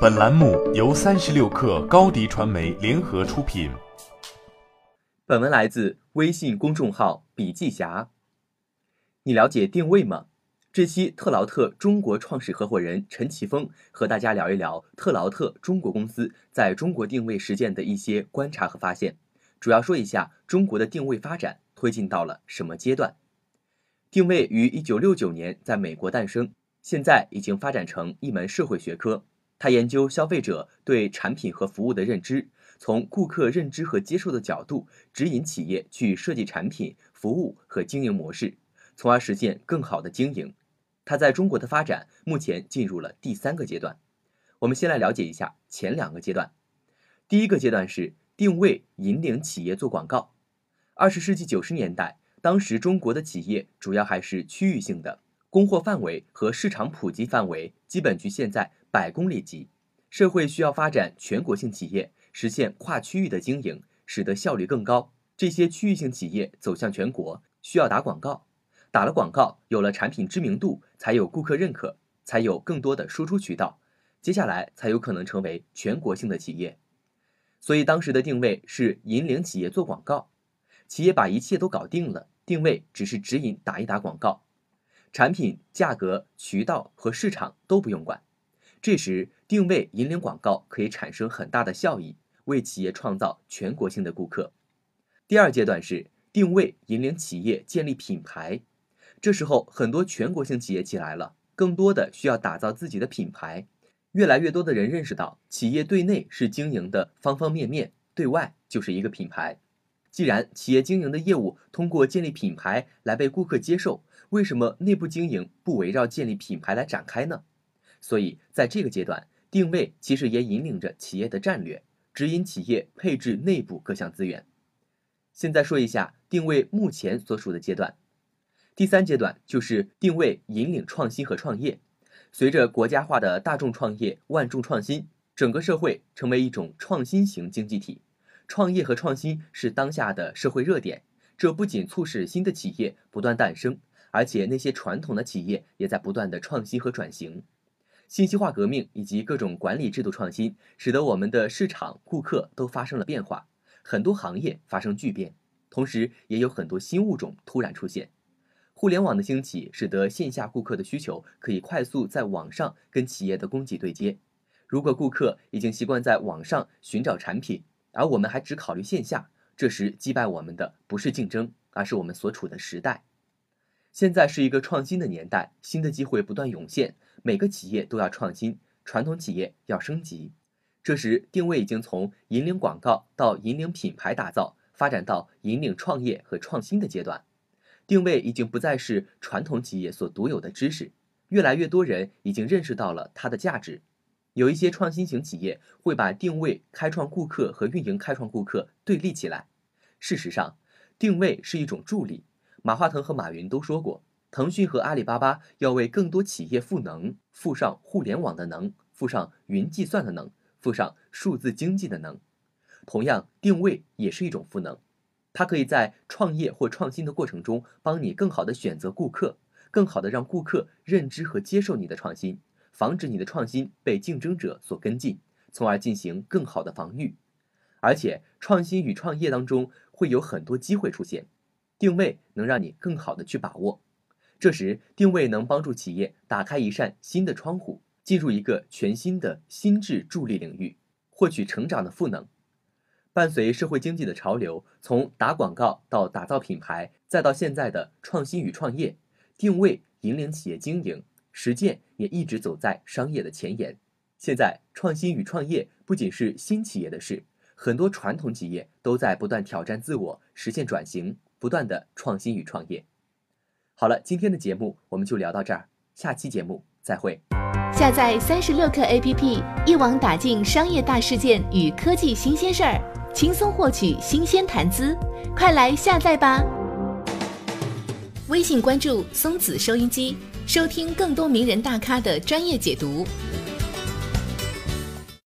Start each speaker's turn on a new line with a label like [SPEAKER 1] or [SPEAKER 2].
[SPEAKER 1] 本栏目由三十六氪高低传媒联合出品。
[SPEAKER 2] 本文来自微信公众号“笔记侠”。你了解定位吗？这期特劳特中国创始合伙人陈奇峰和大家聊一聊特劳特中国公司在中国定位实践的一些观察和发现，主要说一下中国的定位发展推进到了什么阶段。定位于一九六九年在美国诞生，现在已经发展成一门社会学科。他研究消费者对产品和服务的认知，从顾客认知和接受的角度，指引企业去设计产品、服务和经营模式，从而实现更好的经营。他在中国的发展目前进入了第三个阶段。我们先来了解一下前两个阶段。第一个阶段是定位引领企业做广告。二十世纪九十年代，当时中国的企业主要还是区域性的。供货范围和市场普及范围基本局限在百公里级，社会需要发展全国性企业，实现跨区域的经营，使得效率更高。这些区域性企业走向全国，需要打广告，打了广告，有了产品知名度，才有顾客认可，才有更多的输出渠道，接下来才有可能成为全国性的企业。所以当时的定位是引领企业做广告，企业把一切都搞定了，定位只是指引打一打广告。产品、价格、渠道和市场都不用管，这时定位引领广告可以产生很大的效益，为企业创造全国性的顾客。第二阶段是定位引领企业建立品牌，这时候很多全国性企业起来了，更多的需要打造自己的品牌。越来越多的人认识到，企业对内是经营的方方面面，对外就是一个品牌。既然企业经营的业务通过建立品牌来被顾客接受，为什么内部经营不围绕建立品牌来展开呢？所以在这个阶段，定位其实也引领着企业的战略，指引企业配置内部各项资源。现在说一下定位目前所属的阶段，第三阶段就是定位引领创新和创业。随着国家化的大众创业、万众创新，整个社会成为一种创新型经济体。创业和创新是当下的社会热点，这不仅促使新的企业不断诞生，而且那些传统的企业也在不断的创新和转型。信息化革命以及各种管理制度创新，使得我们的市场、顾客都发生了变化，很多行业发生巨变，同时也有很多新物种突然出现。互联网的兴起，使得线下顾客的需求可以快速在网上跟企业的供给对接。如果顾客已经习惯在网上寻找产品，而我们还只考虑线下，这时击败我们的不是竞争，而是我们所处的时代。现在是一个创新的年代，新的机会不断涌现，每个企业都要创新，传统企业要升级。这时定位已经从引领广告到引领品牌打造，发展到引领创业和创新的阶段。定位已经不再是传统企业所独有的知识，越来越多人已经认识到了它的价值。有一些创新型企业会把定位、开创顾客和运营开创顾客对立起来。事实上，定位是一种助力。马化腾和马云都说过，腾讯和阿里巴巴要为更多企业赋能，附上互联网的能，附上云计算的能，附上数字经济的能。同样，定位也是一种赋能，它可以在创业或创新的过程中，帮你更好的选择顾客，更好的让顾客认知和接受你的创新。防止你的创新被竞争者所跟进，从而进行更好的防御。而且，创新与创业当中会有很多机会出现，定位能让你更好的去把握。这时，定位能帮助企业打开一扇新的窗户，进入一个全新的心智助力领域，获取成长的赋能。伴随社会经济的潮流，从打广告到打造品牌，再到现在的创新与创业，定位引领企业经营。实践也一直走在商业的前沿。现在，创新与创业不仅是新企业的事，很多传统企业都在不断挑战自我，实现转型，不断的创新与创业。好了，今天的节目我们就聊到这儿，下期节目再会。
[SPEAKER 3] 下载三十六课 APP，一网打尽商业大事件与科技新鲜事儿，轻松获取新鲜谈资，快来下载吧！微信关注松子收音机。收听更多名人大咖的专业解读。